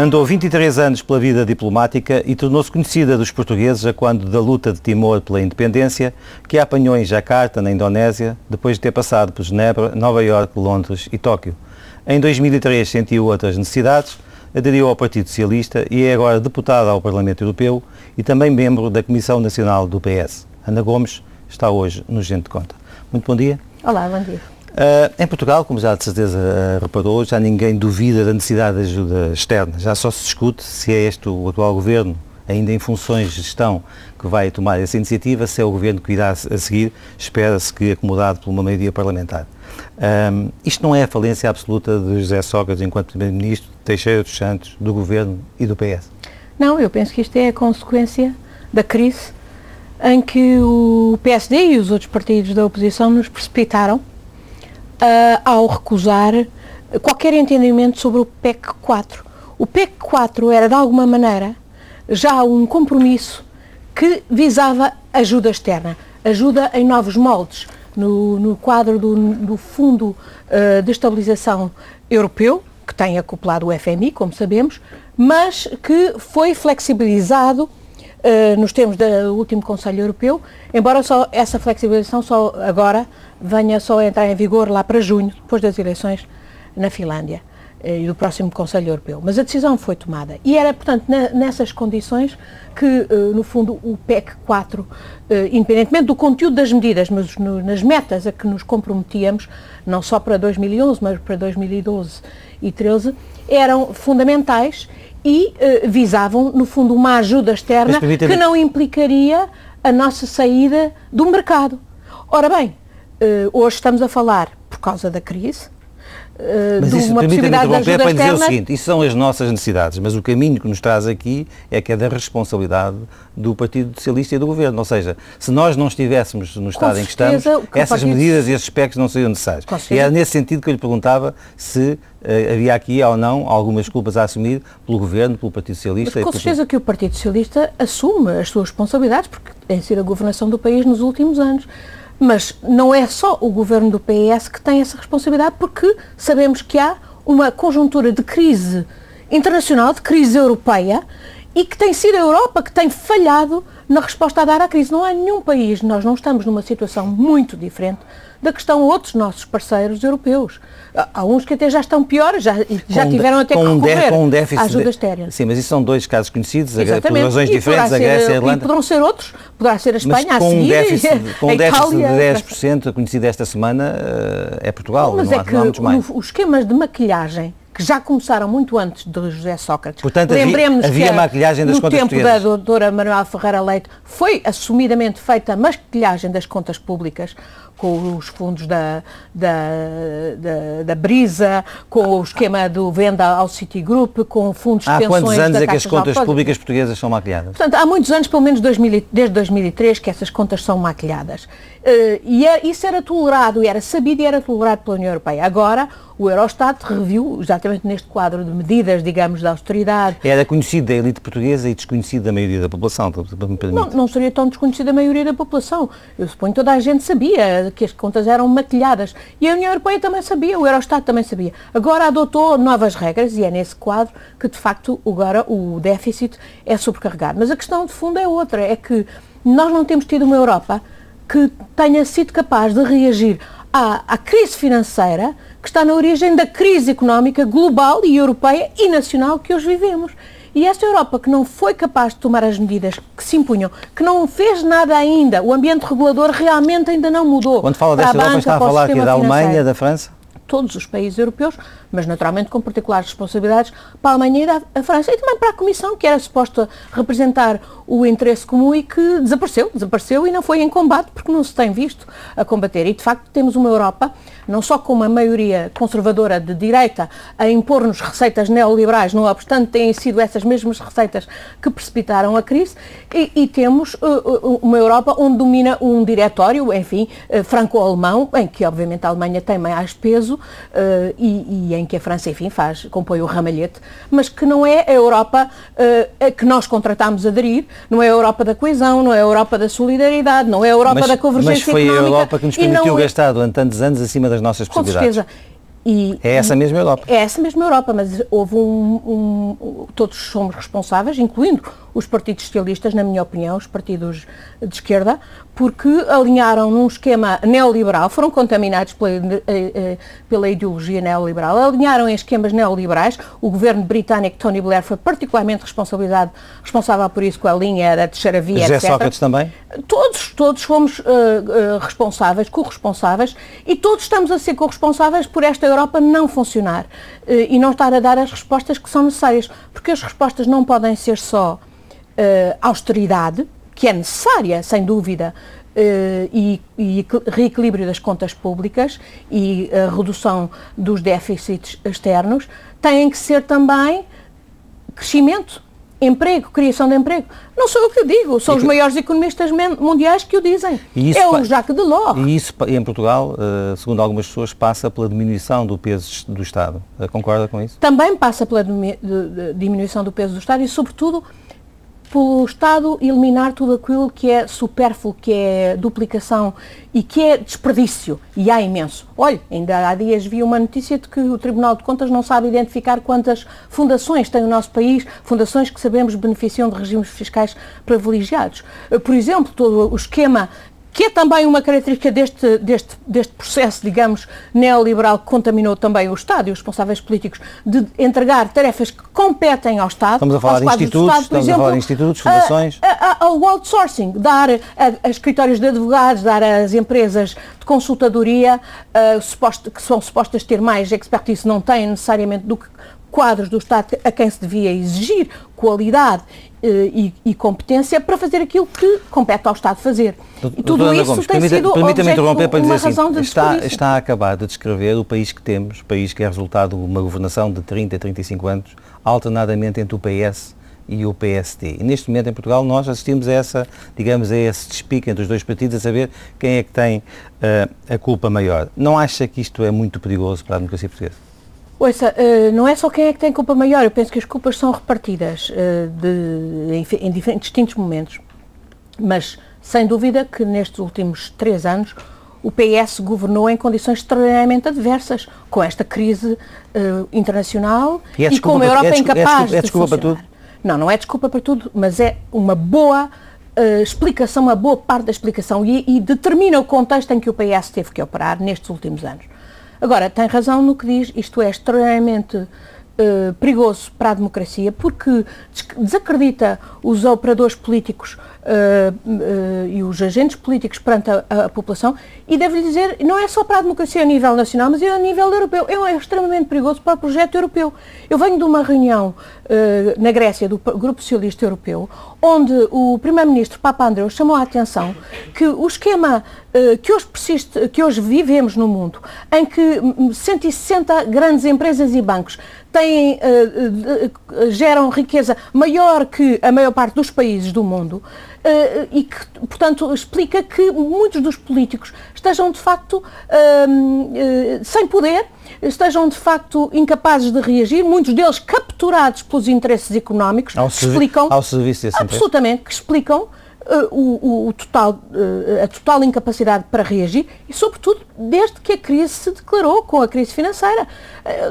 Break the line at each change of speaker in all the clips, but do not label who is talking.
Andou 23 anos pela vida diplomática e tornou-se conhecida dos portugueses a quando da luta de Timor pela independência, que a apanhou em Jacarta, na Indonésia, depois de ter passado por Genebra, Nova Iorque, Londres e Tóquio. Em 2003 sentiu outras necessidades, aderiu ao Partido Socialista e é agora deputada ao Parlamento Europeu e também membro da Comissão Nacional do PS. Ana Gomes está hoje no Gente de Conta. Muito bom dia.
Olá, bom dia.
Uh, em Portugal, como já de certeza uh, reparou, já ninguém duvida da necessidade de ajuda externa. Já só se discute se é este o atual governo, ainda em funções de gestão, que vai tomar essa iniciativa, se é o governo que irá a seguir, espera-se que acomodado por uma maioria parlamentar. Um, isto não é a falência absoluta de José Sócrates enquanto Primeiro-Ministro, Teixeira dos Santos, do Governo e do PS?
Não, eu penso que isto é a consequência da crise em que o PSD e os outros partidos da oposição nos precipitaram uh, ao recusar qualquer entendimento sobre o PEC 4. O PEC 4 era, de alguma maneira, já um compromisso que visava ajuda externa, ajuda em novos moldes, no, no quadro do, do Fundo uh, de Estabilização Europeu, que tem acoplado o FMI, como sabemos, mas que foi flexibilizado uh, nos termos do último Conselho Europeu, embora só essa flexibilização só agora venha só entrar em vigor lá para junho, depois das eleições na Finlândia eh, e do próximo Conselho Europeu. Mas a decisão foi tomada. E era, portanto, nessas condições que, eh, no fundo, o PEC 4, eh, independentemente do conteúdo das medidas, mas nas metas a que nos comprometíamos, não só para 2011, mas para 2012 e 2013, eram fundamentais e visavam, no fundo, uma ajuda externa que não implicaria a nossa saída do mercado. Ora bem, uh, hoje estamos a falar, por causa da crise,
Uh, mas isso, permita-me interromper para dizer o seguinte, isso são as nossas necessidades, mas o caminho que nos traz aqui é que é da responsabilidade do Partido Socialista e do Governo, ou seja, se nós não estivéssemos no estado em que estamos, que essas Partido... medidas e esses aspectos não seriam necessários. E é nesse sentido que eu lhe perguntava se uh, havia aqui ou não algumas culpas a assumir pelo Governo, pelo Partido Socialista.
Mas com certeza que o Partido Socialista assume as suas responsabilidades, porque tem sido a governação do país nos últimos anos. Mas não é só o governo do PS que tem essa responsabilidade, porque sabemos que há uma conjuntura de crise internacional, de crise europeia, e que tem sido a Europa que tem falhado na resposta a dar à crise. Não há nenhum país, nós não estamos numa situação muito diferente da que estão outros nossos parceiros europeus. Há uns que até já estão piores, já, já tiveram até que recorrer
com
um déficit ajuda externa.
Sim, mas isso são dois casos conhecidos, Exatamente. por razões diferentes, a Grécia e a Irlanda. E
poderão ser outros, poderá ser a Espanha
mas com
a seguir,
um déficit, Com um déficit de 10%, conhecido esta semana, eh, é Portugal,
mas
não,
é há, que
não há muitos mais.
os esquemas de maquilhagem que já começaram muito antes de José Sócrates.
Portanto, Lembremos havia, havia que maquilhagem das
no
contas
tempo da doutora Manuel Ferreira Leite foi assumidamente feita a maquilhagem das contas públicas com os fundos da, da, da, da, Brisa, com o esquema do venda ao Citigroup, com fundos de
há
pensões
Há quantos anos
é
que as contas públicas portuguesas são maquilhadas?
Portanto, há muitos anos, pelo menos 2000, desde 2003, que essas contas são maquilhadas. Uh, e é, isso era tolerado, e era sabido e era tolerado pela União Europeia. Agora, o Eurostat reviu, exatamente neste quadro de medidas, digamos, de austeridade.
Era conhecido da elite portuguesa e desconhecido da maioria da população,
Não, não seria tão desconhecido da maioria da população. Eu suponho que toda a gente sabia que as contas eram maquilhadas. E a União Europeia também sabia, o Eurostat também sabia. Agora adotou novas regras e é nesse quadro que, de facto, agora o déficit é sobrecarregado. Mas a questão de fundo é outra, é que nós não temos tido uma Europa que tenha sido capaz de reagir à, à crise financeira que está na origem da crise económica global e europeia e nacional que hoje vivemos. E esta Europa que não foi capaz de tomar as medidas que se impunham, que não fez nada ainda, o ambiente regulador realmente ainda não mudou.
Quando fala desta Europa, está a falar aqui da Alemanha, da França?
Todos os países europeus, mas naturalmente com particulares responsabilidades para a Alemanha e a França. E também para a Comissão, que era suposta representar o interesse comum e que desapareceu, desapareceu e não foi em combate porque não se tem visto a combater. E de facto temos uma Europa não só com uma maioria conservadora de direita a impor-nos receitas neoliberais, não obstante têm sido essas mesmas receitas que precipitaram a crise, e, e temos uh, uma Europa onde domina um diretório, enfim, uh, franco-alemão, em que obviamente a Alemanha tem mais peso uh, e, e, em que a França, enfim, faz, compõe o ramalhete, mas que não é a Europa que nós contratámos aderir, não é a Europa da coesão, não é a Europa da solidariedade, não é a Europa
mas,
da convergência
económica.
Mas
foi a Europa que nos permitiu gastar durante tantos anos acima das nossas possibilidades.
Com certeza.
E, é essa mesma Europa.
É essa mesma Europa, mas houve um, um, Todos somos responsáveis, incluindo os partidos socialistas, na minha opinião, os partidos de esquerda, porque alinharam num esquema neoliberal, foram contaminados pela, eh, eh, pela ideologia neoliberal, alinharam em esquemas neoliberais. O governo britânico, Tony Blair, foi particularmente responsabilidade, responsável por isso, com a linha da terceira via,
José etc. Sócrates também?
Todos, todos fomos uh, uh, responsáveis, corresponsáveis, e todos estamos a ser corresponsáveis por esta Europa não funcionar uh, e não estar a dar as respostas que são necessárias, porque as respostas não podem ser só austeridade, que é necessária, sem dúvida, Uh, e, e, reequilíbrio das contas públicas e a redução dos déficits externos, têm que ser também crescimento, emprego, criação de emprego. Não sou eu que o digo, são os maiores economistas mundiais que o dizem. é o Jacques Delors.
E isso em Portugal, uh, segundo algumas pessoas, passa pela diminuição do peso do Estado. Concorda com isso?
Também passa pela diminuição do peso do Estado e, sobretudo, pelo Estado eliminar tudo aquilo que é supérfluo, que é duplicação e que é desperdício. E há imenso. Olha, ainda há dias vi uma notícia de que o Tribunal de Contas não sabe identificar quantas fundações tem o nosso país, fundações que sabemos beneficiam de regimes fiscais privilegiados. Por exemplo, todo o esquema que é também uma característica deste, deste, deste processo, digamos, neoliberal que contaminou também o Estado e os responsáveis políticos de entregar tarefas que competem ao Estado.
Estamos a falar de institutos, Estado, estamos exemplo, a falar de institutos, fundações.
Ao outsourcing, dar a, a, escritórios de advogados, dar às empresas de consultadoria, uh, suposto, que são supostas ter mais expertise, não têm necessariamente do que quadros do Estado a quem se devia exigir qualidade e, e, competência para fazer aquilo que compete ao Estado fazer.
E tudo Doutora isso Gomes, tem permita, sido permita-me interromper para dizer assim, de está, está a acabar de descrever o país que temos, país que é resultado de uma governação de 30 a 35 anos, alternadamente entre o PS e o PSD. E neste momento em Portugal nós assistimos a essa, digamos, a esse despique entre os dois partidos a saber quem é que tem uh, a culpa maior. Não acha que isto é muito perigoso para a democracia portuguesa?
Ouça, uh, não é só quem é que tem culpa maior, eu penso que as culpas são repartidas uh, de, em, em, distintos momentos. Mas, sem dúvida, que nestes últimos três anos o PS governou em condições extraordinariamente adversas, com esta crise uh, internacional e, é e com uma Europa é incapaz é desculpa, é desculpa de. Para tudo? Não, não é desculpa para tudo, mas é uma boa explicação, uma boa parte da explicação e, e determina o contexto em que o PS teve que operar nestes últimos anos. Agora, tem razão no que diz, isto é extremamente Uh, perigoso para a democracia porque desacredita os operadores políticos uh, uh, e os agentes políticos perante a, a, população e devo dizer, não é só para a democracia a nível nacional, mas é a nível europeu. É, é extremamente perigoso para o projeto europeu. Eu venho de uma reunião na Grécia do Grupo Socialista Europeu, onde o Primeiro-Ministro Papa Andreu chamou a atenção que o esquema que hoje persiste, que hoje vivemos no mundo, em que 160 grandes empresas e bancos têm, uh, uh, geram riqueza maior que a maior parte dos países do mundo uh, e que, portanto, explica que muitos dos políticos estejam de facto sem poder, estejam de facto incapazes de reagir, muitos deles capturados pelos interesses económicos,
ao explicam ao serviço desse
absolutamente que explicam o, o, total, uh, a total incapacidade para reagir e, sobretudo, desde que a crise se declarou com a crise financeira.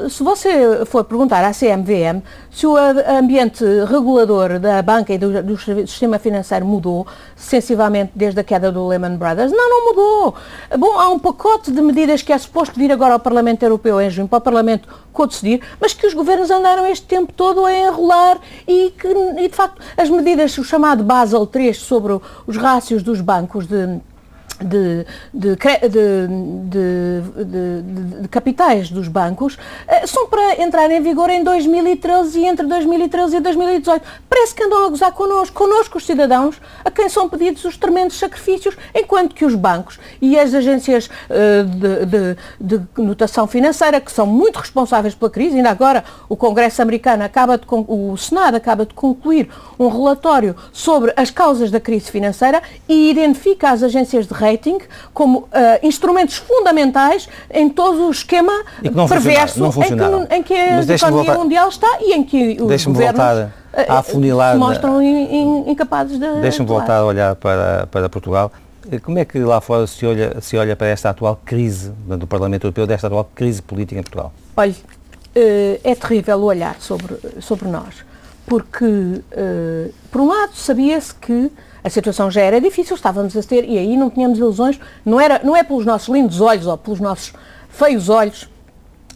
Uh, se você for perguntar à CMVM se o ambiente regulador da banca e do, do sistema financeiro mudou sensivelmente desde a queda do Lehman Brothers, não, não mudou. Bom, há um pacote de medidas que é suposto vir agora ao Parlamento Europeu em junho, para o Parlamento co-decidir, mas que os governos andaram este tempo todo a enrolar e que, e de facto, as medidas, o chamado Basel III sobre os rácios dos bancos de de, de, de, de, capitais dos bancos eh, são para entrar em vigor em 2013 e entre 2013 e 2018. Parece que andam a gozar connosco, connosco os cidadãos, a quem são pedidos os tremendos sacrifícios, enquanto que os bancos e as agências eh, de, notação financeira, que são muito responsáveis pela crise, ainda agora o Congresso americano acaba de, o Senado acaba de concluir um relatório sobre as causas da crise financeira e identifica as agências de rating como uh, instrumentos fundamentais em todo o esquema perverso em, que, em que a economia voltar, mundial está e em que os governos voltar
a afunilar,
se mostram in, in, incapazes de
Deixa-me voltar a olhar para, para Portugal. Como é que lá fora se olha, se olha para esta atual crise do Parlamento Europeu, desta atual crise política em Portugal?
Olha, eh, é terrível o olhar sobre, sobre nós, porque, eh, por um lado, sabia-se que a situação já era difícil, estávamos a ter, e aí não tínhamos ilusões, não, era, não é pelos nossos lindos olhos ou pelos nossos feios olhos,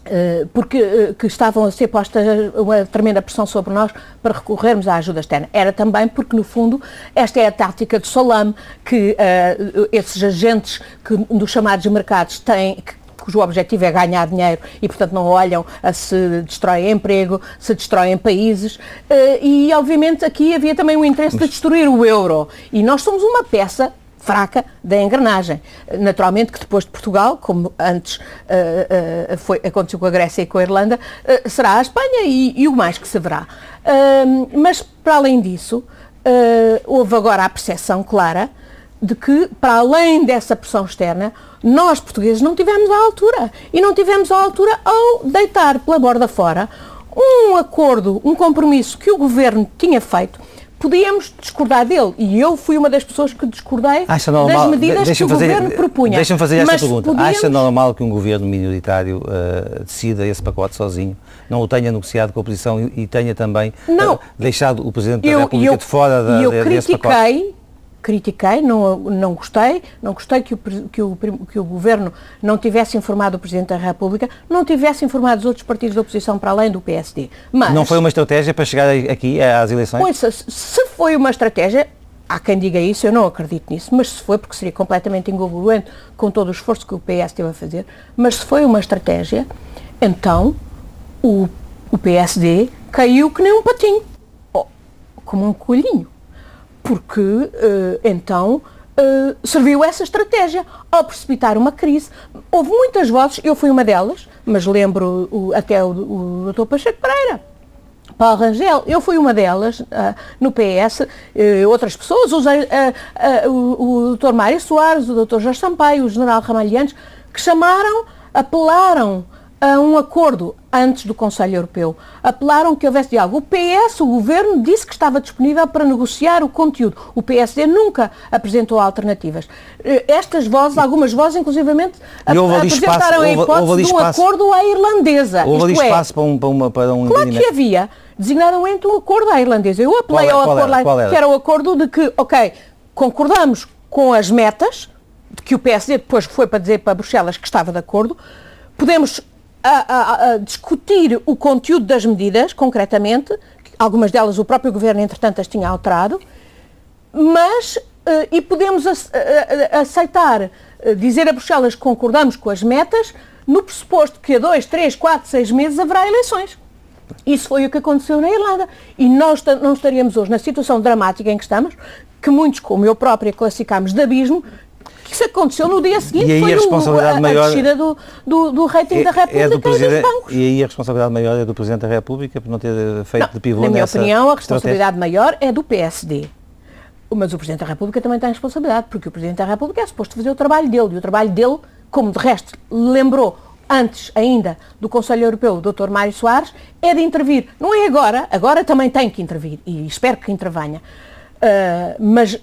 eh, porque que estavam a ser postas uma tremenda pressão sobre nós para recorrermos à ajuda externa. Era também porque, no fundo, esta é a tática de Solame, que uh, esses agentes que, dos chamados mercados têm, que cujo objetivo é ganhar dinheiro e, portanto, não olham a se destrói emprego, se destroem países. Eh, e, obviamente, aqui havia também o interesse de destruir o euro. E nós somos uma peça fraca da engrenagem. Naturalmente que depois de Portugal, como antes uh, uh, foi, aconteceu com a Grécia e com a Irlanda, uh, será a Espanha e, e, o mais que se verá. mas, para além disso, houve agora a percepção clara de que, para além dessa pressão externa, nós, portugueses, não tivemos à altura. E não tivemos à altura ao deitar pela borda fora um acordo, um compromisso que o governo tinha feito. Podíamos discordar dele e eu fui uma das pessoas que discordei das medidas que o fazer, governo propunha.
Deixa-me fazer esta pergunta. Podíamos... Acha normal que um governo minoritário uh, decida esse pacote sozinho, não o tenha negociado com a oposição e, e tenha também uh, deixado o Presidente eu, da República
eu,
de fora da,
eu
desse
pacote? Eu critiquei critiquei, não, não gostei, não gostei que o, que, o, que o Governo não tivesse informado o Presidente da República, não tivesse informado os outros partidos da oposição para além do PSD.
Mas, não foi uma estratégia para chegar aqui às eleições?
Pois, se foi uma estratégia, há quem diga isso, eu não acredito nisso, mas se foi, porque seria completamente incongruente com todo o esforço que o PS teve a fazer, mas se foi uma estratégia, então o, o PSD caiu que nem um patinho, como um coelhinho porque uh, então uh, serviu essa estratégia ao precipitar uma crise. Houve muitas vozes, eu fui uma delas, mas lembro o, até o, o Dr. Pacheco Pereira, Paulo Rangel, eu fui uma delas uh, no PS, outras pessoas, uh, o, o Dr. Mário Soares, o Dr. Jorge Sampaio, o General Ramalhianes, que chamaram, apelaram a um acordo antes do Conselho Europeu. Apelaram que houvesse diálogo. O PS, o Governo, disse que estava disponível para negociar o conteúdo. O PSD nunca apresentou alternativas. Eh, estas vozes, algumas vozes, inclusivamente, apresentaram espaço, a hipótese houve, de um acordo à irlandesa.
Houve ali é, espaço é, para um, para, uma, para um
Claro que havia, designadamente um acordo à irlandesa. Eu apelei é, ao acordo era, lá, que era o acordo de que, ok, concordamos com as metas, de que o PSD depois foi para dizer para Bruxelas que estava de acordo, podemos a, a, a, discutir o conteúdo das medidas, concretamente, algumas delas o próprio Governo, entretanto, as tinha alterado, mas, uh, e podemos aceitar, uh, dizer a Bruxelas que concordamos com as metas, no pressuposto que a dois, três, quatro, seis meses haverá eleições. Isso foi o que aconteceu na Irlanda. E nós não estaríamos hoje na situação dramática em que estamos, que muitos, como eu própria, classificámos de abismo, isso aconteceu no dia seguinte, e aí foi a, responsabilidade o, a, maior, a descida do, do, do rating é, da República é do e.
E aí a responsabilidade maior é do Presidente da República por não ter feito
não,
de pivô
Na minha opinião, a responsabilidade estratégia. maior é do PSD. Mas o Presidente da República também tem responsabilidade, porque o Presidente da República é suposto fazer o trabalho dele. E o trabalho dele, como de resto lembrou antes ainda do Conselho Europeu, o Dr. Mário Soares, é de intervir. Não é agora, agora também tem que intervir e espero que intervenha. Uh, mas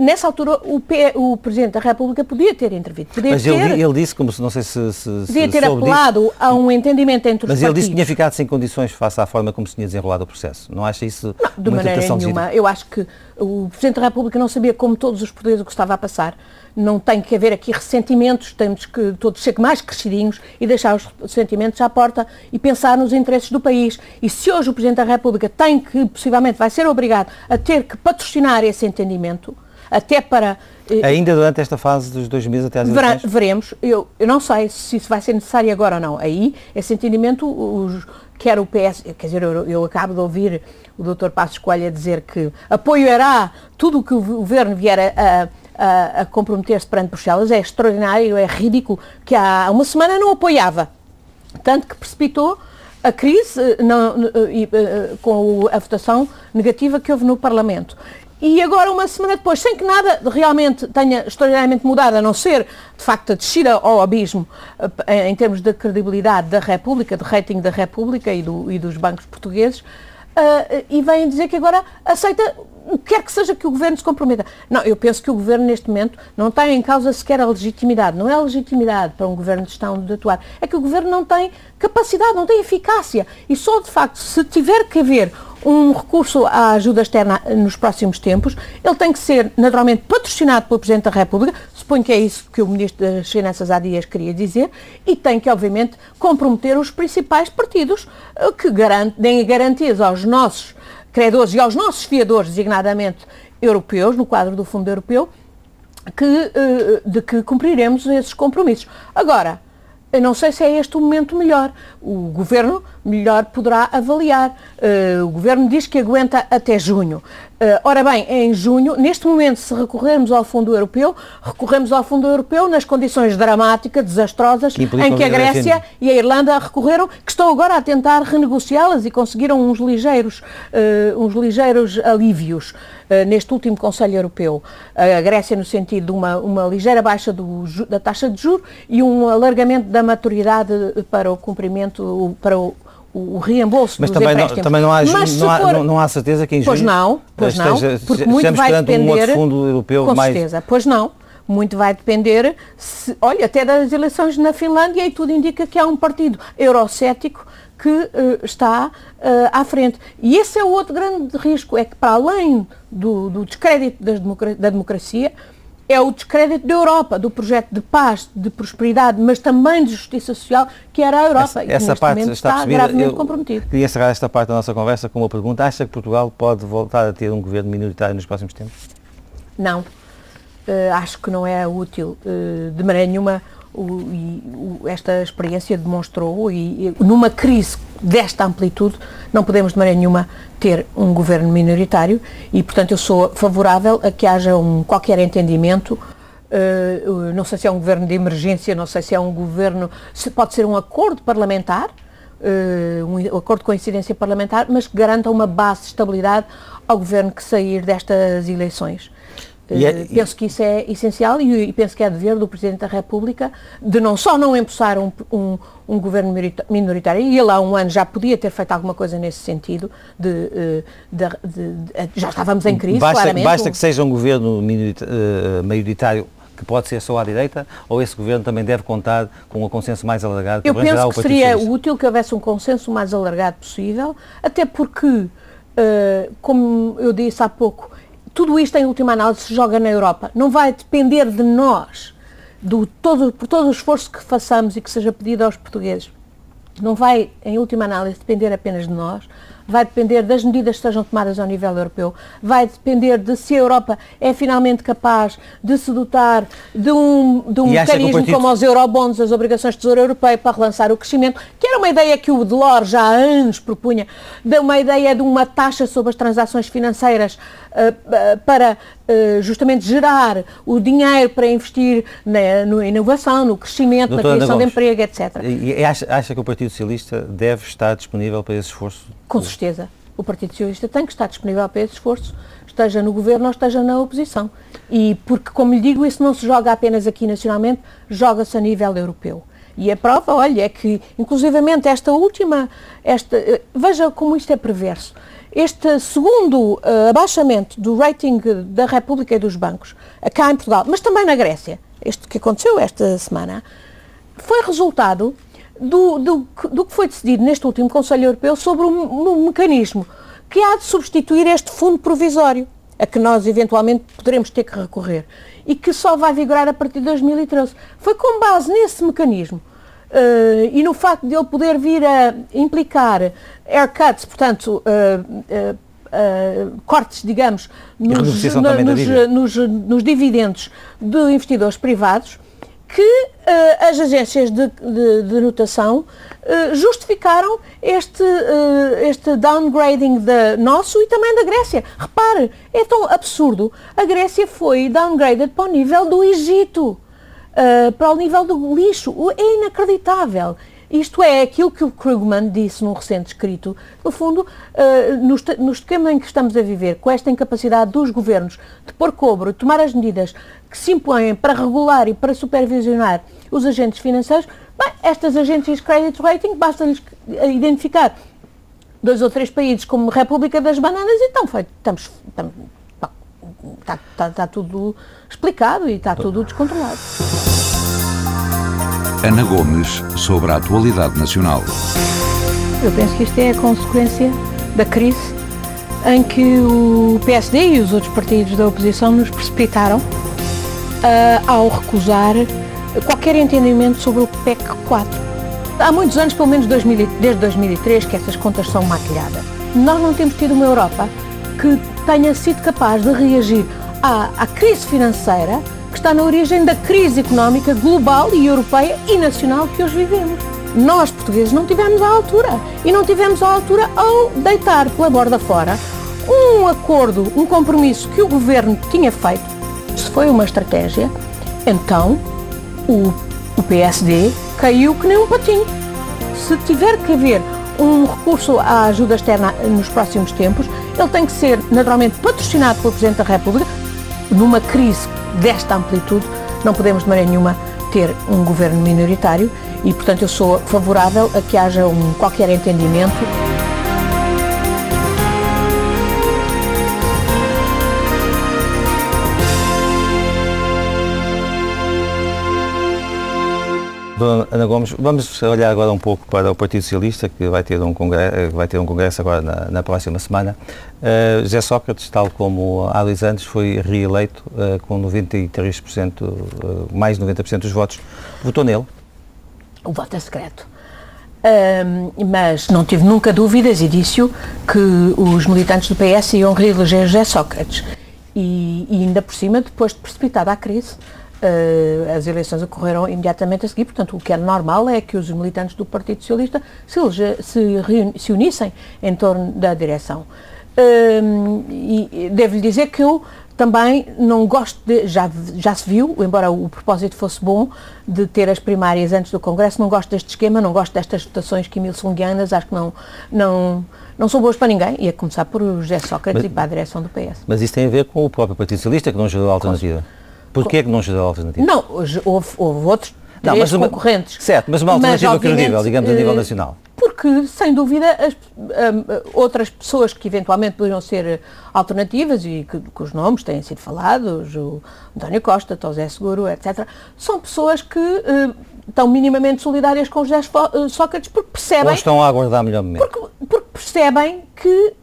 nessa altura o, P, o Presidente da República podia ter intervido. Podia
mas
ter,
ele, ele, disse, como se não sei se. se
podia ter apelado disso, a um entendimento entre os
Mas
partidos.
ele disse que tinha ficado sem condições face à forma como se tinha desenrolado o processo. Não acha isso
não, de maneira nenhuma. Eu acho que o Presidente da República não sabia como todos os portugueses o que estava a passar. Não tem que haver aqui ressentimentos, temos que todos ser mais crescidinhos e deixar os ressentimentos à porta e pensar nos interesses do país. E se hoje o Presidente da República tem que, possivelmente, vai ser obrigado a ter que patrocinar esse entendimento, até para...
Eh, Ainda durante esta fase dos dois meses até às eleições?
Veremos. Eu, eu não sei se isso vai ser necessário agora ou não. Aí, esse entendimento, os, quer o PS, quer dizer, eu, eu acabo de ouvir o Dr. Passos Coelho a dizer que apoiará tudo o que o governo vier a, a, a comprometer-se perante Bruxelas. É extraordinário, é ridículo, que há uma semana não apoiava. Tanto que precipitou a crise eh, não, eh, com a votação negativa que houve no Parlamento. E agora, uma semana depois, sem que nada realmente tenha extraordinariamente mudado, a não ser, de facto, a descida ao abismo eh, em termos de credibilidade da República, de rating da República e, do, e dos bancos portugueses, uh, e vêm dizer que agora aceita o que quer que seja que o governo se comprometa. Não, eu penso que o governo neste momento não tem em causa sequer a legitimidade. Não é a legitimidade para um governo de Estado de atuar. É que o governo não tem capacidade, não tem eficácia. E só de facto, se tiver que haver um recurso à ajuda externa nos próximos tempos, ele tem que ser naturalmente patrocinado pelo Presidente da República, suponho que é isso que o Ministro das Finanças há dias queria dizer, e tem que, obviamente, comprometer os principais partidos eh, que deem garantias aos nossos credores e aos nossos fiadores, designadamente europeus, no quadro do Fundo Europeu, que, eh, de que cumpriremos esses compromissos. Agora, eu não sei se é este o momento melhor. O Governo melhor poderá avaliar. Uh, o Governo diz que aguenta até junho. Uh, ora bem, em junho, neste momento, se recorrermos ao Fundo Europeu, recorremos ao Fundo Europeu nas condições dramáticas, desastrosas, que em que a Grécia e a Irlanda recorreram, que estão agora a tentar renegociá-las e conseguiram uns ligeiros, uh, uns ligeiros alívios. Neste último Conselho Europeu. A Grécia no sentido de uma, uma ligeira baixa do, da taxa de juros e um alargamento da maturidade para o cumprimento, para o, o reembolso
Mas
dos
também não, também não há, Mas não, há, for, não, não, há certeza que em
Pois não, pois não, porque muito vai depender...
Um fundo europeu
com
mais...
certeza, pois não. Muito vai depender, se, olha, até das eleições na Finlândia e tudo indica que há um partido eurocético que uh, está uh, à frente. E esse é o outro grande risco, é que para além do, do descrédito democracia, da democracia, é o descrédito da Europa, do projeto de paz, de prosperidade, mas também de justiça social, que era a Europa.
Essa, essa parte está, está gravemente
Eu comprometido.
Queria encerrar esta parte da nossa conversa com uma pergunta. Acha que Portugal pode voltar a ter um governo minoritário nos próximos tempos?
Não. Uh, acho que não é útil uh, de maneira nenhuma o, e, o, esta experiência demonstrou e, e, numa crise desta amplitude não podemos de maneira nenhuma ter um governo minoritário e portanto eu sou favorável a que haja um qualquer entendimento uh, não sei se é um governo de emergência não sei se é um governo se pode ser um acordo parlamentar uh, um acordo com incidência parlamentar mas que garanta uma base de estabilidade ao governo que sair destas eleições é, eh, penso que isso é essencial e, e, penso que é dever do Presidente da República de não só não empossar um, um, um, governo minoritário, e ele há um ano já podia ter feito alguma coisa nesse sentido, de, eh, de, de, já estávamos em crise,
basta,
claramente.
Basta que seja um governo maioritário que pode ser só à direita, ou esse governo também deve contar com um consenso mais alargado?
Eu penso que seria útil que houvesse um consenso mais alargado possível, até porque, como eu disse há pouco, tudo isto, em última análise, se joga na Europa. Não vai depender de nós, do todo, por todo o esforço que façamos e que seja pedido aos portugueses. Não vai, em última análise, depender apenas de nós, vai depender das medidas que sejam tomadas ao nível europeu, vai depender de se a Europa é finalmente capaz de se dotar de um, de um mecanismo partido... como os eurobonds, as obrigações de tesouro europeu para relançar o crescimento, que era uma ideia que o Delors já há anos propunha, de uma ideia de uma taxa sobre as transações financeiras uh, para uh, justamente gerar o dinheiro para investir na, na inovação, no crescimento, Doutora na criação de emprego, etc.
E acha, acha que o Partido Socialista deve estar disponível para esse esforço?
Com certeza. O Partido Socialista tem que estar disponível para esse esforço, esteja no governo ou esteja na oposição. E porque, como lhe digo, isso não se joga apenas aqui nacionalmente, joga-se a nível europeu. E a prova, olha, é que, inclusivamente, esta última, esta, eh, veja como isto é perverso. Este segundo uh, abaixamento do rating da República e dos bancos, cá em Portugal, mas também na Grécia, este que aconteceu esta semana, foi resultado do, do, do, que foi decidido neste último Conselho Europeu sobre um, um, mecanismo que há de substituir este fundo provisório, a que nós eventualmente poderemos ter que recorrer, e que só vai vigorar a partir de 2013. Foi com base nesse mecanismo uh, e no facto de ele poder vir a implicar haircuts, portanto, uh, uh, cortes, digamos, nos, na, nos, nos, nos dividendos de investidores privados, que uh, as agências de, de, de notação uh, justificaram este, uh, este downgrading da nosso e também da Grécia. Repare, é tão absurdo. A Grécia foi downgraded para o nível do Egito, para o nível do lixo. É inacreditável. Isto é aquilo que o Krugman disse num recente escrito. No fundo, no esquema em que estamos a viver, com esta incapacidade dos governos de pôr cobro, de tomar as medidas que se impõem para regular e para supervisionar os agentes financeiros, bem, estas agências de credit rating basta-lhes identificar dois ou três países como República das Bananas e estão feitos, estamos, estamos está, está, está tudo explicado e está tudo descontrolado.
Ana Gomes sobre a atualidade nacional.
Eu penso que isto é a consequência da crise em que o PSD e os outros partidos da oposição nos precipitaram ao recusar qualquer entendimento sobre o PEC 4. Há muitos anos, pelo menos 2000, desde 2003, que essas contas são maquilhadas. Nós não temos tido uma Europa que tenha sido capaz de reagir à, à crise financeira que está na origem da crise económica global e europeia e nacional que hoje vivemos. Nós, portugueses, não tivemos à altura. E não tivemos à altura ao deitar pela borda fora um acordo, um compromisso que o governo tinha feito. Se foi uma estratégia, então o, o PSD caiu que nem um patinho. Se tiver que haver um recurso à ajuda externa nos próximos tempos, ele tem que ser naturalmente patrocinado pelo Presidente da República. Numa crise desta amplitude, não podemos de maneira nenhuma ter um governo minoritário e, portanto, eu sou favorável a que haja um, qualquer entendimento
Ana Gomes, vamos olhar agora um pouco para o Partido Socialista, que vai ter um congresso, vai ter um congresso agora na, na próxima semana. Uh, José Sócrates, tal como há dois anos, foi reeleito uh, com 93%, uh, mais de 90% dos votos. Votou nele?
O voto é secreto. Mas não tive nunca dúvidas e disse-o que os militantes do PS iam reeleger José Sócrates. E, e ainda por cima, depois de precipitada a crise, Uh, as eleições ocorreram imediatamente a seguir, portanto, o que é normal é que os militantes do Partido Socialista se, se, se unissem em torno da direção. Uh, e devo-lhe dizer que eu também não gosto de, já, já se viu, embora o propósito fosse bom, de ter as primárias antes do Congresso, não gosto deste esquema, não gosto destas votações quimilsonguianas, acho que não, não, não são boas para ninguém, e a começar por José Sócrates mas, e para a direção do PS.
Mas isso tem a ver com o próprio Partido Socialista, que não gerou alternativa. Com Porquê é que não gerou alternativa?
Não, houve, houve outros não, mas uma, concorrentes.
Certo, mas uma alternativa mas, credível, digamos, a nível eh, nacional.
Porque, sem dúvida, as, um, outras pessoas que eventualmente poderiam ser alternativas e que, que os nomes têm sido falados, o António Costa, José Seguro, etc., são pessoas que uh, estão minimamente solidárias com José eh, Sócrates porque percebem... Ou
estão a aguardar melhor momento.
Porque, porque percebem que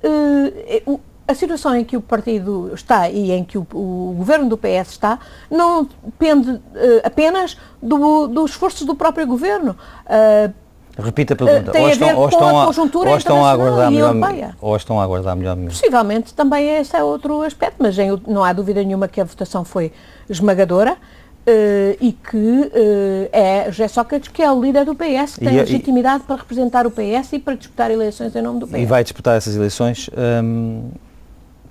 uh, a situação em que o partido está e em que o, o governo do PS está não depende uh, apenas do, do esforço do próprio governo. Uh,
Repita a pergunta.
Tem ou estão, a ver ou estão, a conjuntura ou estão a aguardar melhor,
Ou estão a aguardar melhor
Possivelmente também esse é outro aspecto, mas em, não há dúvida nenhuma que a votação foi esmagadora. Uh, e que uh, é José Sócrates que é o líder do PS, tem e, legitimidade e, para representar o PS e para disputar eleições em nome do PS.
E vai disputar essas eleições. Um,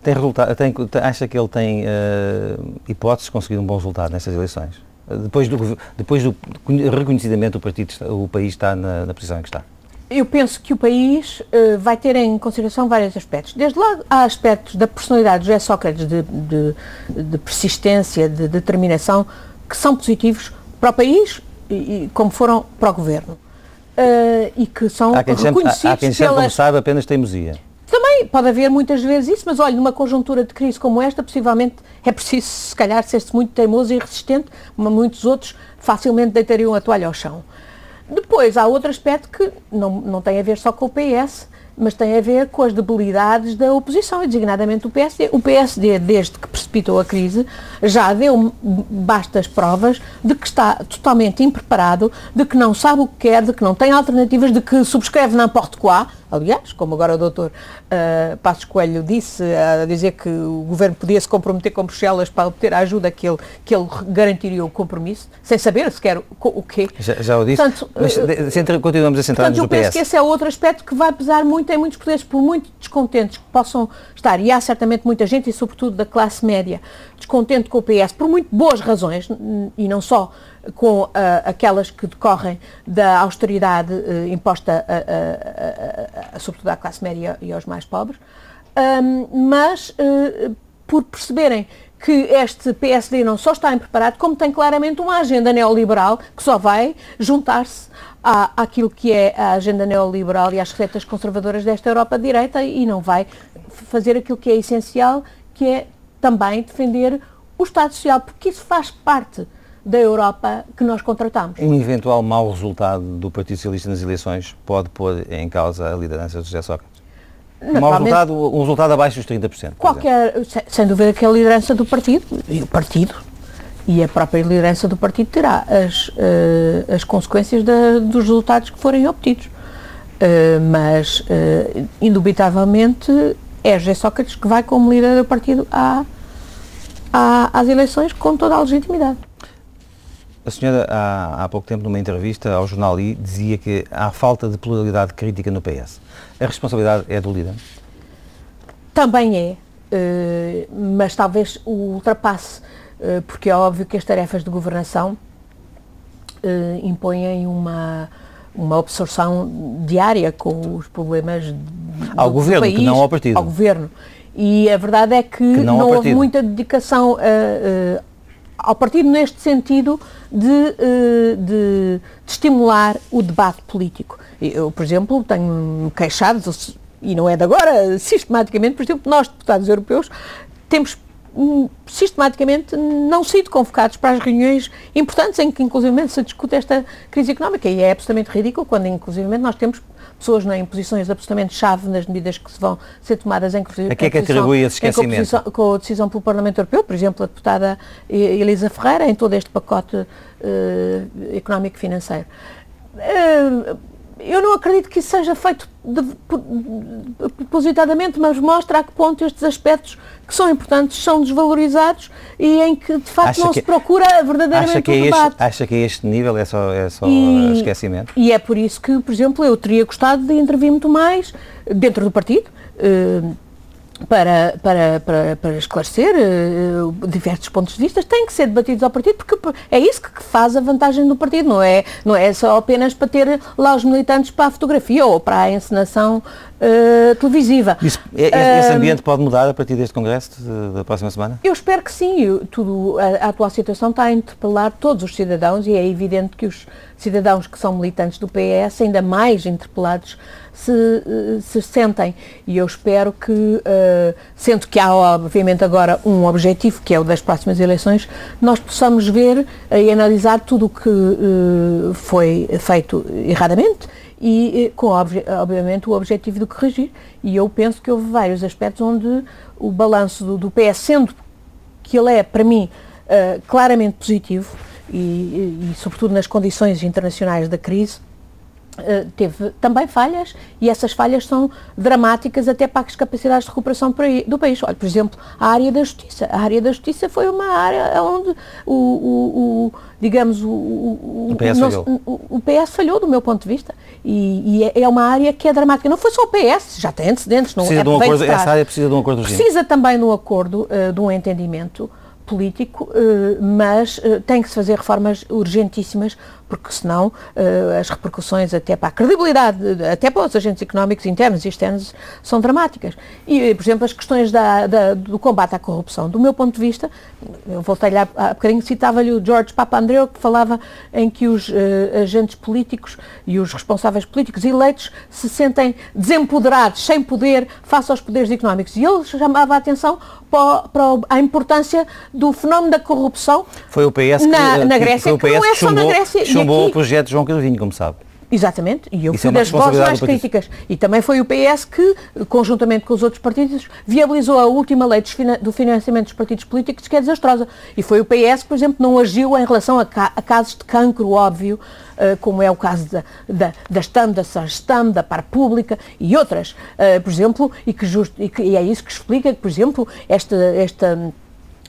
tem resultado, tem, acha que ele tem uh, hipóteses de conseguir um bom resultado nessas eleições? Depois do, depois do reconhecidamente o, partido, o país está na, na posição em que está.
Eu penso que o país uh, vai ter em consideração vários aspectos. Desde logo, há aspectos da personalidade de José Sócrates, de, de, de, persistência, de determinação, que são positivos para o país e, e como foram para o governo. Uh, e que são há quem reconhecidos
sempre, há, há quem sempre pelas... saiba apenas teimosia.
Também pode haver muitas vezes isso, mas olha, numa conjuntura de crise como esta, possivelmente é preciso, se calhar, ser-se muito teimoso e resistente, mas muitos outros facilmente deitariam a toalha ao chão. Depois, há outro aspecto que não, não tem a ver só com o PS, mas tem a ver com as debilidades da oposição, e designadamente o PSD. O PSD, desde que precipitou a crise, já deu bastas provas de que está totalmente impreparado, de que não sabe o que quer, de que não tem alternativas, de que subscreve n'importe quoi, Aliás, como agora o doutor uh, Passos Coelho disse, a dizer que o governo podia se comprometer com Bruxelas para obter a ajuda que ele, que ele garantiria o compromisso, sem saber sequer o, o quê.
Já, já o disse, portanto, mas uh, continuamos a centrar-nos no PS.
eu penso que esse é outro aspecto que vai pesar muito em muitos poderes, por muito descontentes que possam estar, e há certamente muita gente, e sobretudo da classe média, descontente com o PS, por muito boas razões, e não só com uh, aquelas que decorrem da austeridade uh, imposta a, a, a, sobretudo à classe média e aos mais pobres, um, mas uh, por perceberem que este PSD não só está impreparado, como tem claramente uma agenda neoliberal que só vai juntar-se àquilo que é a agenda neoliberal e às receitas conservadoras desta Europa de direita e não vai fazer aquilo que é essencial, que é também defender o Estado Social, porque isso faz parte da Europa que nós contratamos.
Um eventual mau resultado do Partido Socialista nas eleições pode pôr em causa a liderança de José Sócrates? Um mau resultado, um resultado abaixo dos 30%.
Qualquer, sem dúvida que a liderança do partido, e o partido, e a própria liderança do partido terá as, uh, as consequências dos resultados que forem obtidos. Uh, mas, uh, indubitavelmente, é José Sócrates que vai como líder do partido à, à, às eleições com toda a legitimidade.
A senhora, há, há pouco tempo, numa entrevista ao jornal I, dizia que há falta de pluralidade crítica no PS. A responsabilidade é do líder?
Também é, mas talvez o ultrapasse eh, porque é óbvio que as tarefas de governação uh, impõem uma, uma absorção diária com os problemas
ao do, governo, do país, que não ao partido.
Ao governo. E a verdade é que, que não, não houve muita dedicação uh, uh, ao partido neste sentido de, uh, de, de, estimular o debate político. Eu, por exemplo, tenho queixado, e não é de agora, sistematicamente, por exemplo, nós, deputados europeus, temos Hum, sistematicamente não sido convocados para as reuniões importantes em que inclusive se discute esta crise económica e é absolutamente ridículo quando inclusive nós temos pessoas em posições absolutamente chave nas medidas que se vão ser tomadas em
A que é que atribui esse esquecimento?
Com a decisão pelo Parlamento Europeu, por exemplo, a deputada Elisa Ferreira, em todo este pacote uh, económico e financeiro. Uh, eu não acredito que isso seja feito de, propositadamente, mas mostra a que ponto estes aspectos que são importantes são desvalorizados e em que de facto acha não que, se procura verdadeiramente acha que
é
debate.
Este, acha que a este nível é só, é só e, esquecimento?
E é por isso que, por exemplo, eu teria gostado de intervir muito mais dentro do partido. Uh, para, para, para, para esclarecer uh, diversos pontos de vista, têm que ser debatidos ao partido, porque é isso que faz a vantagem do partido, não é, não é só apenas para ter lá os militantes para a fotografia ou para a encenação uh, televisiva.
Isso, esse ambiente pode mudar a partir deste congresso de, da próxima semana?
Eu espero que sim. Eu, tudo, a, a atual situação está a interpelar todos os cidadãos e é evidente que os cidadãos que são militantes do PS, ainda mais interpelados, se, eh, se sentem. E eu espero que, uh, sendo que há obviamente agora um objetivo, que é o das próximas eleições, nós possamos ver e analisar tudo o que uh, foi feito erradamente e com obviamente o objetivo de corrigir. E eu penso que houve vários aspectos onde o balanço do, do PS, sendo que ele é, para mim, uh, claramente positivo, e, e, e, sobretudo nas condições internacionais da crise, Uh, teve também falhas e essas falhas são dramáticas até para as capacidades de recuperação do país. Olha, por exemplo, a área da justiça. A área da justiça foi uma área onde o, o, o digamos, o,
o, PS nosso,
o, PS falhou do meu ponto de vista e, e é, é, uma área que é dramática. Não foi só o PS, já tem antecedentes. Não
precisa
é
de um acordo, essa área precisa de um acordo
Precisa também de um acordo, uh, de um entendimento político, uh, mas tem que se fazer reformas urgentíssimas porque senão uh, as repercussões até para a credibilidade, até para os agentes económicos internos e externos são dramáticas. E, por exemplo, as questões da, da, do combate à corrupção, do meu ponto de vista, eu voltei-lhe há, há bocadinho, citava-lhe o George Papandreou, que falava em que os uh, agentes políticos e os responsáveis políticos eleitos se sentem desempoderados, sem poder, face aos poderes económicos. E ele chamava a atenção para, para a importância do fenómeno da corrupção
foi o PS que,
na, na Grécia, que, que não é só na Grécia
chumbou aqui... o projeto de João Carvinho, como sabe.
Exatamente, e eu Isso fui é das vozes mais críticas. E também foi o PS que, conjuntamente com os outros partidos, viabilizou a última lei do financiamento dos partidos políticos, que é desastrosa. E foi o PS que, por exemplo, não agiu em relação a, ca a casos de cancro óbvio, uh, como é o caso da, da, da STAM, da SARSTAM, da Par Pública e outras, uh, por exemplo, e, que just, e, que, e é isso que explica que, por exemplo, esta, esta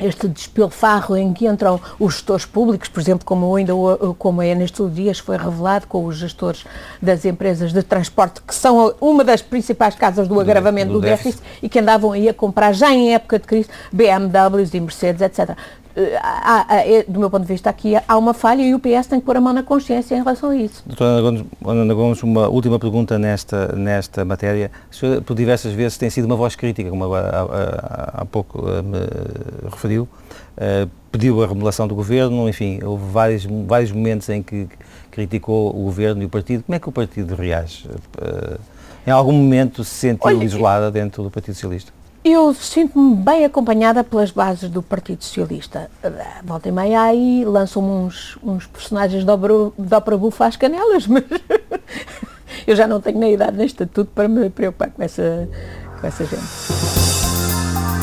este despilfarro em que entram os gestores públicos, por exemplo, como ainda como é nestes dias foi revelado com os gestores das empresas de transporte, que são uma das principais casas do agravamento do, do, do déficit, déficit, e que andavam aí a comprar já em época de crise BMWs e Mercedes, etc. há, há, é, do meu ponto de vista aqui há uma falha e o PS tem que pôr a mão na consciência em relação a isso.
Doutora Ana Gomes, uma última pergunta nesta, nesta matéria. A senhora, por diversas vezes, tem sido uma voz crítica, como há, há, há pouco me referiu. Uh, pediu a remodelação do governo, enfim, houve vários, vários momentos em que criticou o governo e o partido. Como é que o partido reage? Uh, em algum momento se sentiu Olha, isolada dentro do Partido Socialista?
Eu sinto-me bem acompanhada pelas bases do Partido Socialista. Volta e meia aí lançam uns, uns personagens de ópera bufa às canelas, mas eu já não tenho nem idade nem estatuto para me preocupar com essa, com essa gente.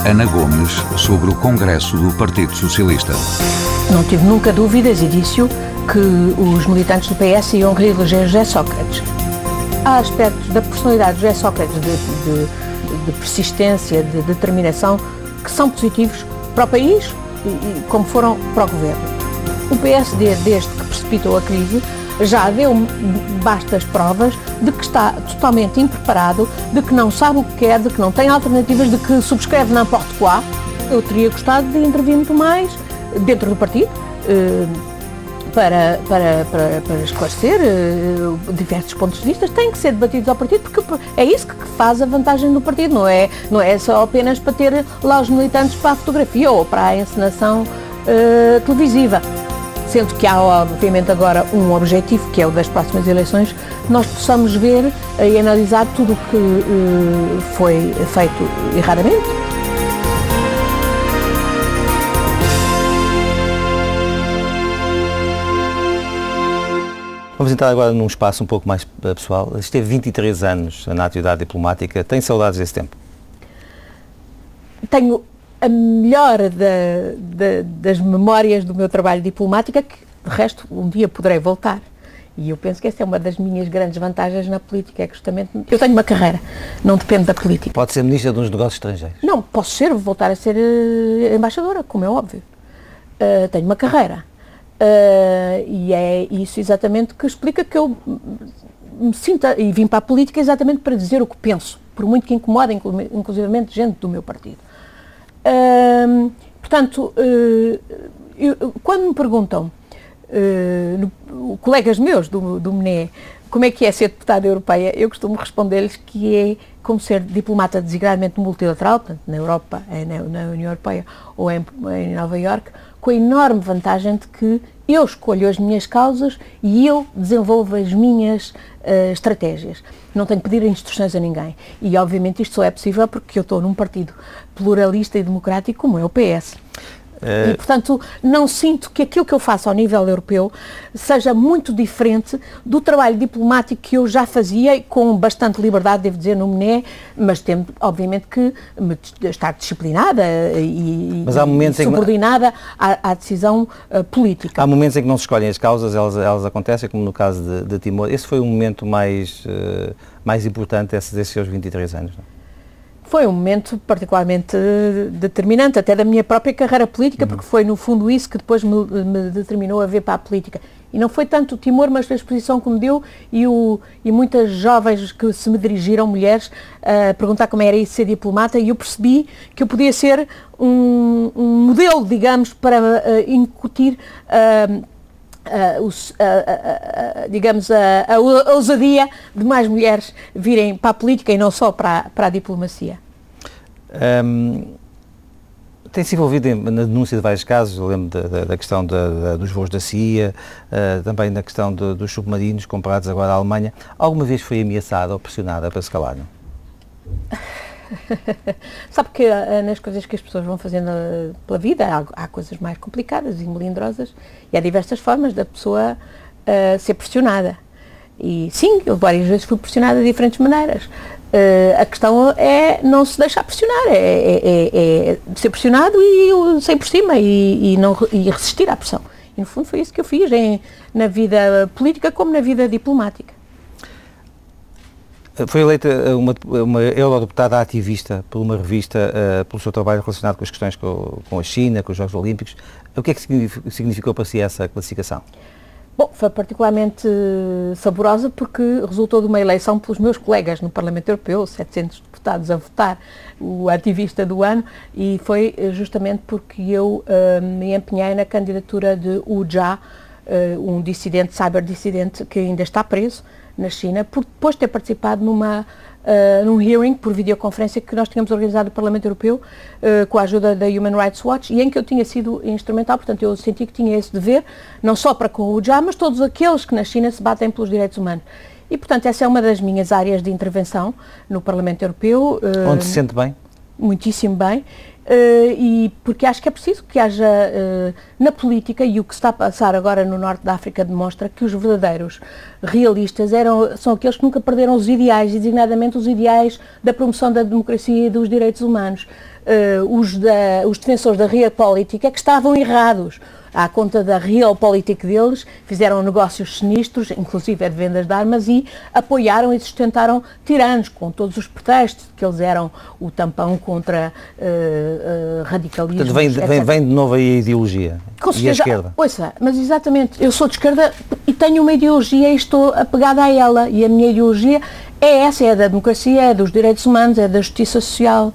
Ana Gomes sobre o Congresso do Partido Socialista.
Não tive nunca dúvidas e disse que os militantes do PS iam reeleger José Sócrates. Há aspectos da personalidade de José Sócrates de, de de persistência, de determinação, que são positivos para o país e, como foram para o governo. O PSD, desde que precipitou a crise, já deu bastas provas de que está totalmente impreparado, de que não sabe o que quer, de que não tem alternativas, de que subscreve n'importe quoi. Eu teria gostado de intervir muito mais dentro do partido. Para, para, para, para esclarecer uh, diversos pontos de vista têm que ser debatidos ao partido porque é isso que faz a vantagem do partido, não é, não é só apenas para ter lá os militantes para a fotografia ou para a encenação uh, televisiva. Sendo que há, obviamente, agora um objetivo, que é o das próximas eleições, nós possamos ver e analisar tudo o que uh, foi feito erradamente
Vamos entrar agora num espaço um pouco mais eh, pessoal. Esteve 23 anos na atividade diplomática. Tem saudades desse tempo?
Tenho a melhor da, da, das memórias do meu trabalho diplomático, que de resto um dia poderei voltar. E eu penso que essa é uma das minhas grandes vantagens na política, é que justamente eu tenho uma carreira, não depende da política.
Pode ser ministra de uns negócios estrangeiros?
Não, posso ser, voltar a ser uh, embaixadora, como é óbvio. Uh, tenho uma carreira. Uh, e é isso exatamente que explica que eu me sinta e vim para a política exatamente para dizer o que penso, por muito que incomoda, inclusive gente do meu partido. Uh, portanto, uh, eu, quando me perguntam, no, colegas meus do, do MNE, como é que é ser deputada europeia, eu costumo responder-lhes que é como ser diplomata desigradamente multilateral, portanto, na Europa, na, na União Europeia ou em, em Nova Iorque, com a enorme vantagem de que eu escolho as minhas causas e eu desenvolvo as minhas uh, estratégias. Não tenho que pedir instruções a ninguém. E, obviamente, isto só é possível porque eu estou num partido pluralista e democrático como é o PS. E, portanto, não sinto que aquilo que eu faço ao nível europeu seja muito diferente do trabalho diplomático que eu já fazia, com bastante liberdade, devo dizer, no MNE, mas tendo, obviamente, que estar disciplinada e, momentos subordinada que... à, à, decisão uh, política.
Há momentos em que não se escolhem as causas, elas, elas acontecem, como no caso de, de Timor. Esse foi o momento mais, uh, mais importante desses, desses seus 23 anos, não?
Foi um momento particularmente determinante, até da minha própria carreira política, uhum. porque foi no fundo isso que depois me, me, determinou a ver para a política. E não foi tanto o Timor, mas a exposição que me deu e, o, e muitas jovens que se me dirigiram, mulheres, a perguntar como era isso ser diplomata, e eu percebi que eu podia ser um, um modelo, digamos, para uh, incutir. Uh, Uh, os, uh, uh, digamos, a, a, ousadia de mais mulheres virem para a política e não só para, para a diplomacia. Um,
tem-se envolvido em, na denúncia de vários casos, eu lembro da, da, da questão da, da, dos voos da CIA, também na questão de, dos submarinos comprados agora à Alemanha. Alguma vez foi ameaçada ou pressionada para escalar? Não?
Sabe que uh, nas coisas que as pessoas vão fazendo uh, pela vida há, há, coisas mais complicadas e melindrosas e há diversas formas da pessoa uh, ser pressionada. E sim, eu várias vezes fui pressionada de diferentes maneiras. a questão é não se deixar pressionar, é, é, é, é ser pressionado e sair por cima e, e, não, e resistir à pressão. E no fundo foi isso que eu fiz em, na vida política como na vida diplomática.
Foi eleita eh, uma, uma eurodeputada ativista por uma revista uh, pelo seu trabalho relacionado com as questões com, com, a China, com os Jogos Olímpicos. O que é que significou para si essa classificação?
Bom, foi particularmente saborosa porque resultou de uma eleição pelos meus colegas no Parlamento Europeu, 700 deputados a votar o ativista do ano, e foi justamente porque eu uh, me empenhei na candidatura de Wu Jia, uh, um dissidente, cyber-dissidente, que ainda está preso na China, por depois ter participado numa uh, num hearing por videoconferência que nós tínhamos organizado no Parlamento Europeu uh, com a ajuda da Human Rights Watch e em que eu tinha sido instrumental, portanto eu senti que tinha esse dever, não só para com o JA, mas todos aqueles que na China se batem pelos direitos humanos. E, portanto, essa é uma das minhas áreas de intervenção no Parlamento Europeu.
Uh, Onde se sente bem?
Muitíssimo bem. Uh, e porque acho que é preciso que haja uh, na política, e o que está a passar agora no norte da África demonstra que os verdadeiros realistas eram, são aqueles que nunca perderam os ideais, designadamente os ideais da promoção da democracia e dos direitos humanos. Uh, os, da, os defensores da realpolitik é que estavam errados à conta da realpolitik deles, fizeram negócios sinistros, inclusive é de vendas de armas, e apoiaram e sustentaram tiranos, com todos os pretextos, que eles eram o tampão contra uh, uh, radicalismo.
Portanto, vem, vem, vem, de novo aí a ideologia
com
certeza, e a esquerda.
Ouça, mas exatamente, eu sou de esquerda e tenho uma ideologia e estou apegada a ela, e a minha ideologia é essa, é da democracia, é dos direitos humanos, é da justiça social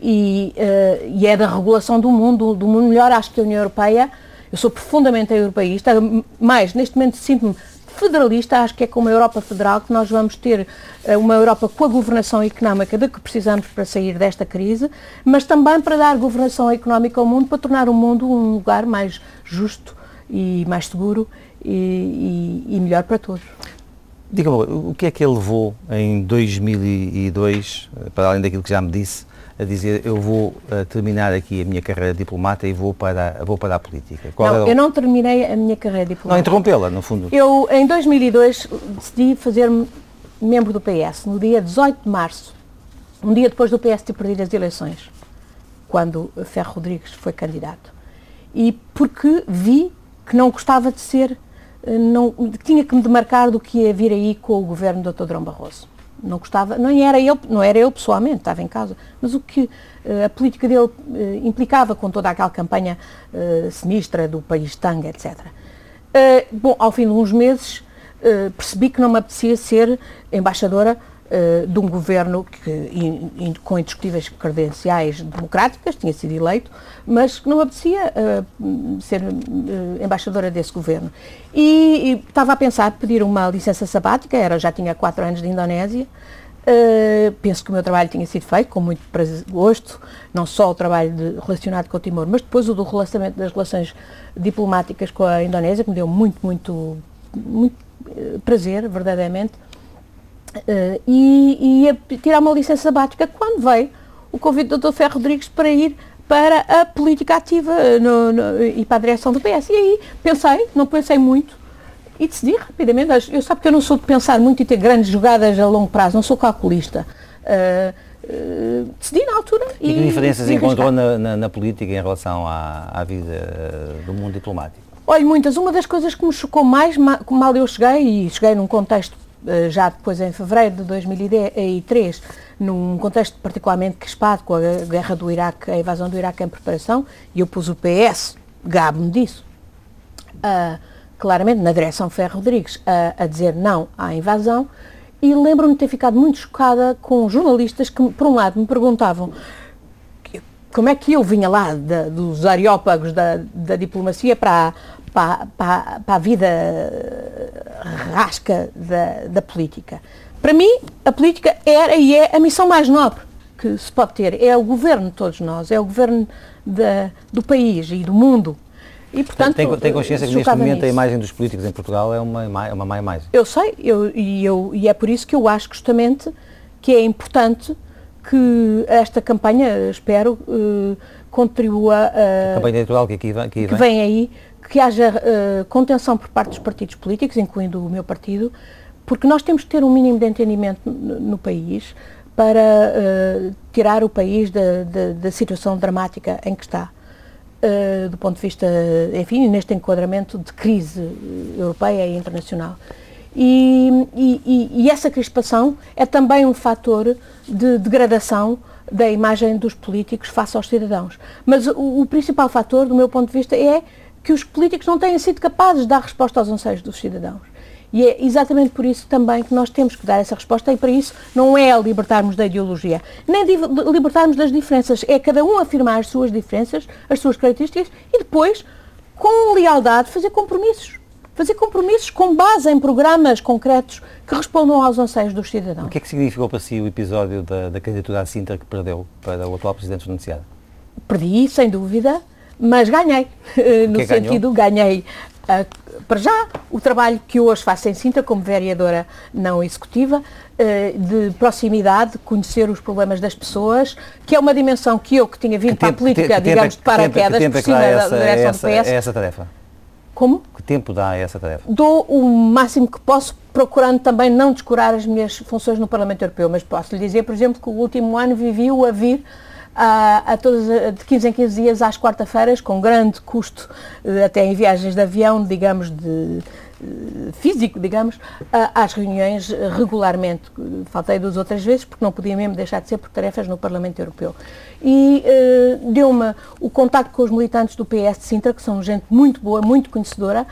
e, uh, e é da regulação do mundo, do mundo melhor. Acho que a União Europeia eu sou profundamente europeísta, mais neste momento sinto-me federalista, acho que é com uma Europa federal que nós vamos ter eh, uma Europa com a governação económica de que precisamos para sair desta crise, mas também para dar governação económica ao mundo, para tornar o mundo um lugar mais justo e mais seguro e, e, e melhor para todos.
Diga-me, o que é que ele levou em 2002, eh, para além daquilo que já me disse, a dizer eu vou uh, terminar aqui a minha carreira de diplomata e vou para, vou para a política?
Qual não, o... eu não terminei a minha carreira de diplomata.
Não, interrompê-la, no fundo.
Eu, em 2002, decidi fazer-me membro do PS, no dia 18 de março, um dia depois do PS ter perdido as eleições, quando Ferro Rodrigues foi candidato. E porque vi que não gostava de ser, eh, não, tinha que me demarcar do que ia vir aí com o governo do Dr. Drão Barroso não gostava, não era ele, não era eu pessoalmente, estava em casa, mas o que uh, a política dele uh, implicava com toda aquela campanha uh, sinistra do país tanga, etc. bom, ao fim de uns meses percebi que não me apetecia ser embaixadora de um governo que, in, in, com indiscutíveis credenciais democráticas, tinha sido eleito, mas que não apetecia ser embaixadora desse governo. E, e, estava a pensar pedir uma licença sabática, era, já tinha quatro anos de Indonésia, uh, penso que o meu trabalho tinha sido feito com muito gosto, não só o trabalho de, relacionado com o Timor, mas depois o do relacionamento das relações diplomáticas com a Indonésia, que me deu muito, muito, muito uh, prazer, verdadeiramente, uh, e, e ia tirar uma licença sabática quando veio o convite do Dr. Ferro Rodrigues para ir para a política ativa no, no, e para a direção do PS. E aí pensei, não pensei muito, e decidi rapidamente. Eu sabe que eu não sou de pensar muito e ter grandes jogadas a longo prazo, não sou calculista. Uh, uh, decidi na altura.
E, e que diferenças encontrou na, na, na, política em relação à, à vida do mundo diplomático?
Olha, muitas. Uma das coisas que me chocou mais, mal eu cheguei, e cheguei num contexto já depois em fevereiro de 2003, num contexto particularmente crispado com a guerra do Iraque, a invasão do Iraque em preparação, e eu pus o PS, gabo-me disso, uh, claramente na direção Ferro Rodrigues, a, a dizer não à invasão, e lembro-me de ter ficado muito chocada com jornalistas que, por um lado, me perguntavam como é que eu vinha lá dos areópagos da, da diplomacia para, para, para, para, a vida rasca da, da política. Para mim, a política era e é a missão mais nobre que se pode ter. É o governo de todos nós, é o governo da, do país e do mundo. E, portanto,
tem, tem consciência que neste momento nisso. a imagem dos políticos em Portugal é uma, é uma má imagem?
Eu sei, eu, e, eu, e é por isso que eu acho justamente que é importante que esta campanha, espero, uh, contribua
a... A campanha eleitoral que aqui vem,
que vem. vem aí, que haja uh, contenção por parte dos partidos políticos, incluindo o meu partido, porque nós temos que ter um mínimo de entendimento no, no país para uh, tirar o país da, da, da, situação dramática em que está. Uh, do ponto de vista, enfim, neste enquadramento de crise europeia e internacional. E, e, e essa crispação é também um fator de degradação da imagem dos políticos face aos cidadãos. Mas o, o principal fator, do meu ponto de vista, é que os políticos não têm sido capazes de dar resposta aos anseios dos cidadãos. E é exatamente por isso também que nós temos que dar essa resposta e para isso não é libertarmos da ideologia, nem libertarmos das diferenças, é cada um afirmar as suas diferenças, as suas características e depois, com lealdade, fazer compromissos. Fazer compromissos com base em programas concretos que respondam aos anseios dos cidadãos.
O que é que significou para si o episódio da, da candidatura à Sintra que perdeu para o atual Presidente Pronunciado?
Perdi, sem dúvida, mas ganhei. No sentido, ganhei uh, para já o trabalho que hoje faço em Sintra como vereadora não executiva, uh, de proximidade, de conhecer os problemas das pessoas, que é uma dimensão que eu que tinha vindo que para tempo, a política, que, digamos, de paraquedas,
por cima da direção essa, do PS. essa tarefa?
Como?
Que tempo dá a essa tarefa?
Dou o máximo que posso, procurando também não descurar as minhas funções no Parlamento Europeu, mas posso lhe dizer, por exemplo, que o último ano vivi-o a vir a, todos, de 15 em 15 dias às quarta-feiras, com grande custo, eh, até em viagens de avião, digamos, de eh, físico, digamos, às reuniões regularmente. Faltei duas outras vezes porque não podia mesmo deixar de ser por tarefas no Parlamento Europeu. E deu-me o contacto com os militantes do PS de Sintra, que são gente muito boa, muito conhecedora,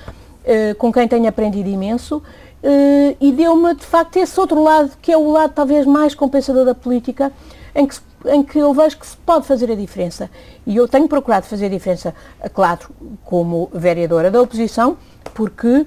com quem tenho aprendido imenso, uh, e deu-me, de facto, esse outro lado, que é o lado talvez mais compensador da política, em que em que eu vejo que se pode fazer a diferença. E eu tenho procurado fazer a diferença, claro, como vereadora da oposição, porque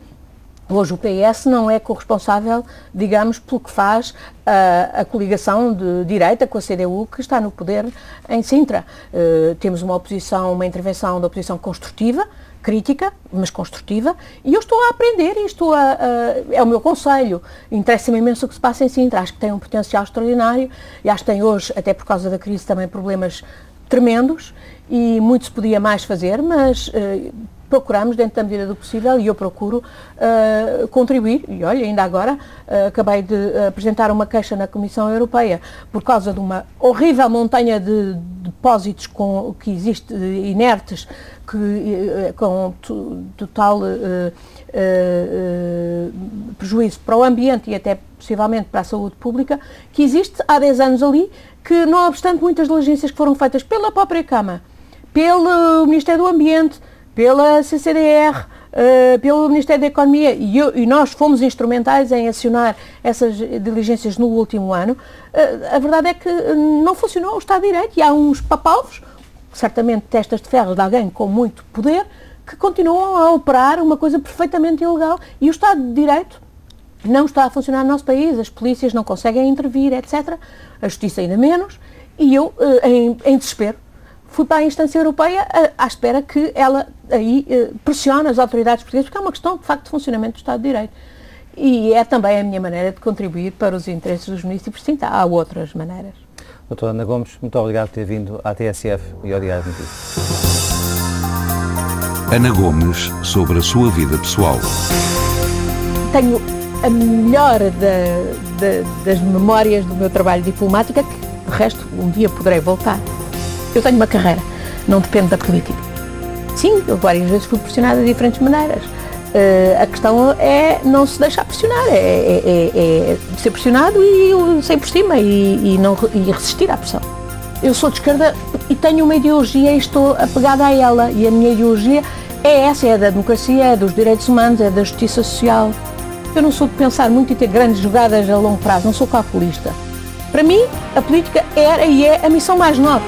Hoje o PS não é corresponsável, digamos, pelo que faz a, a, coligação de direita com a CDU que está no poder em Sintra. Uh, temos uma oposição, uma intervenção da oposição construtiva, crítica, mas construtiva, e eu estou a aprender e estou a, a é o meu conselho. Interessa-me imenso o que se passa em Sintra, acho que tem um potencial extraordinário e acho que tem hoje, até por causa da crise, também problemas tremendos e muito se podia mais fazer, mas uh, procuramos, dentro da medida do possível, e eu procuro uh, contribuir, e olha, ainda agora uh, acabei de apresentar uma queixa na Comissão Europeia por causa de uma horrível montanha de depósitos com, que existe inertes, que, com total prejuízo para o ambiente e até possivelmente para a saúde pública, que existe há 10 anos ali, que não obstante muitas diligências que foram feitas pela própria Câmara, pelo Ministério do Ambiente, pela CCDR, uh, eh, pelo Ministério da Economia, e, eu, e, nós fomos instrumentais em acionar essas diligências no último ano, uh, a verdade é que não funcionou o Estado de Direito e há uns papalvos, certamente testas de ferro de alguém com muito poder, que continuam a operar uma coisa perfeitamente ilegal e o Estado de Direito não está a funcionar no nosso país, as polícias não conseguem intervir, etc. A justiça ainda menos, e eu, eh, em, em desespero, fui para a instância europeia à, à espera que ela aí eh, pressione as autoridades portuguesas, porque é uma questão, de facto, de funcionamento do Estado de Direito. E é também a minha maneira de contribuir para os interesses dos municípios. Sim, há outras maneiras.
Doutora Ana Gomes, muito obrigado por ter vindo à TSF e ao Diário de Notícias.
Ana Gomes, sobre a sua vida pessoal.
Tenho a melhor das memórias do meu trabalho diplomático, que, de resto, um dia poderei voltar. Eu tenho uma carreira, não depende da política. Sim, eu várias vezes fui pressionada de diferentes maneiras. Uh, a questão é não se deixar pressionar, é, é, é, é ser pressionado e sair por cima e, e, não, e resistir à pressão. Eu sou de esquerda e tenho uma ideologia e estou apegada a ela. E a minha ideologia é essa, é da democracia, é dos direitos humanos, é da justiça social. Eu não sou de pensar muito e ter grandes jogadas a longo prazo, não sou calculista. Para mim, a política era e é a missão mais nobre.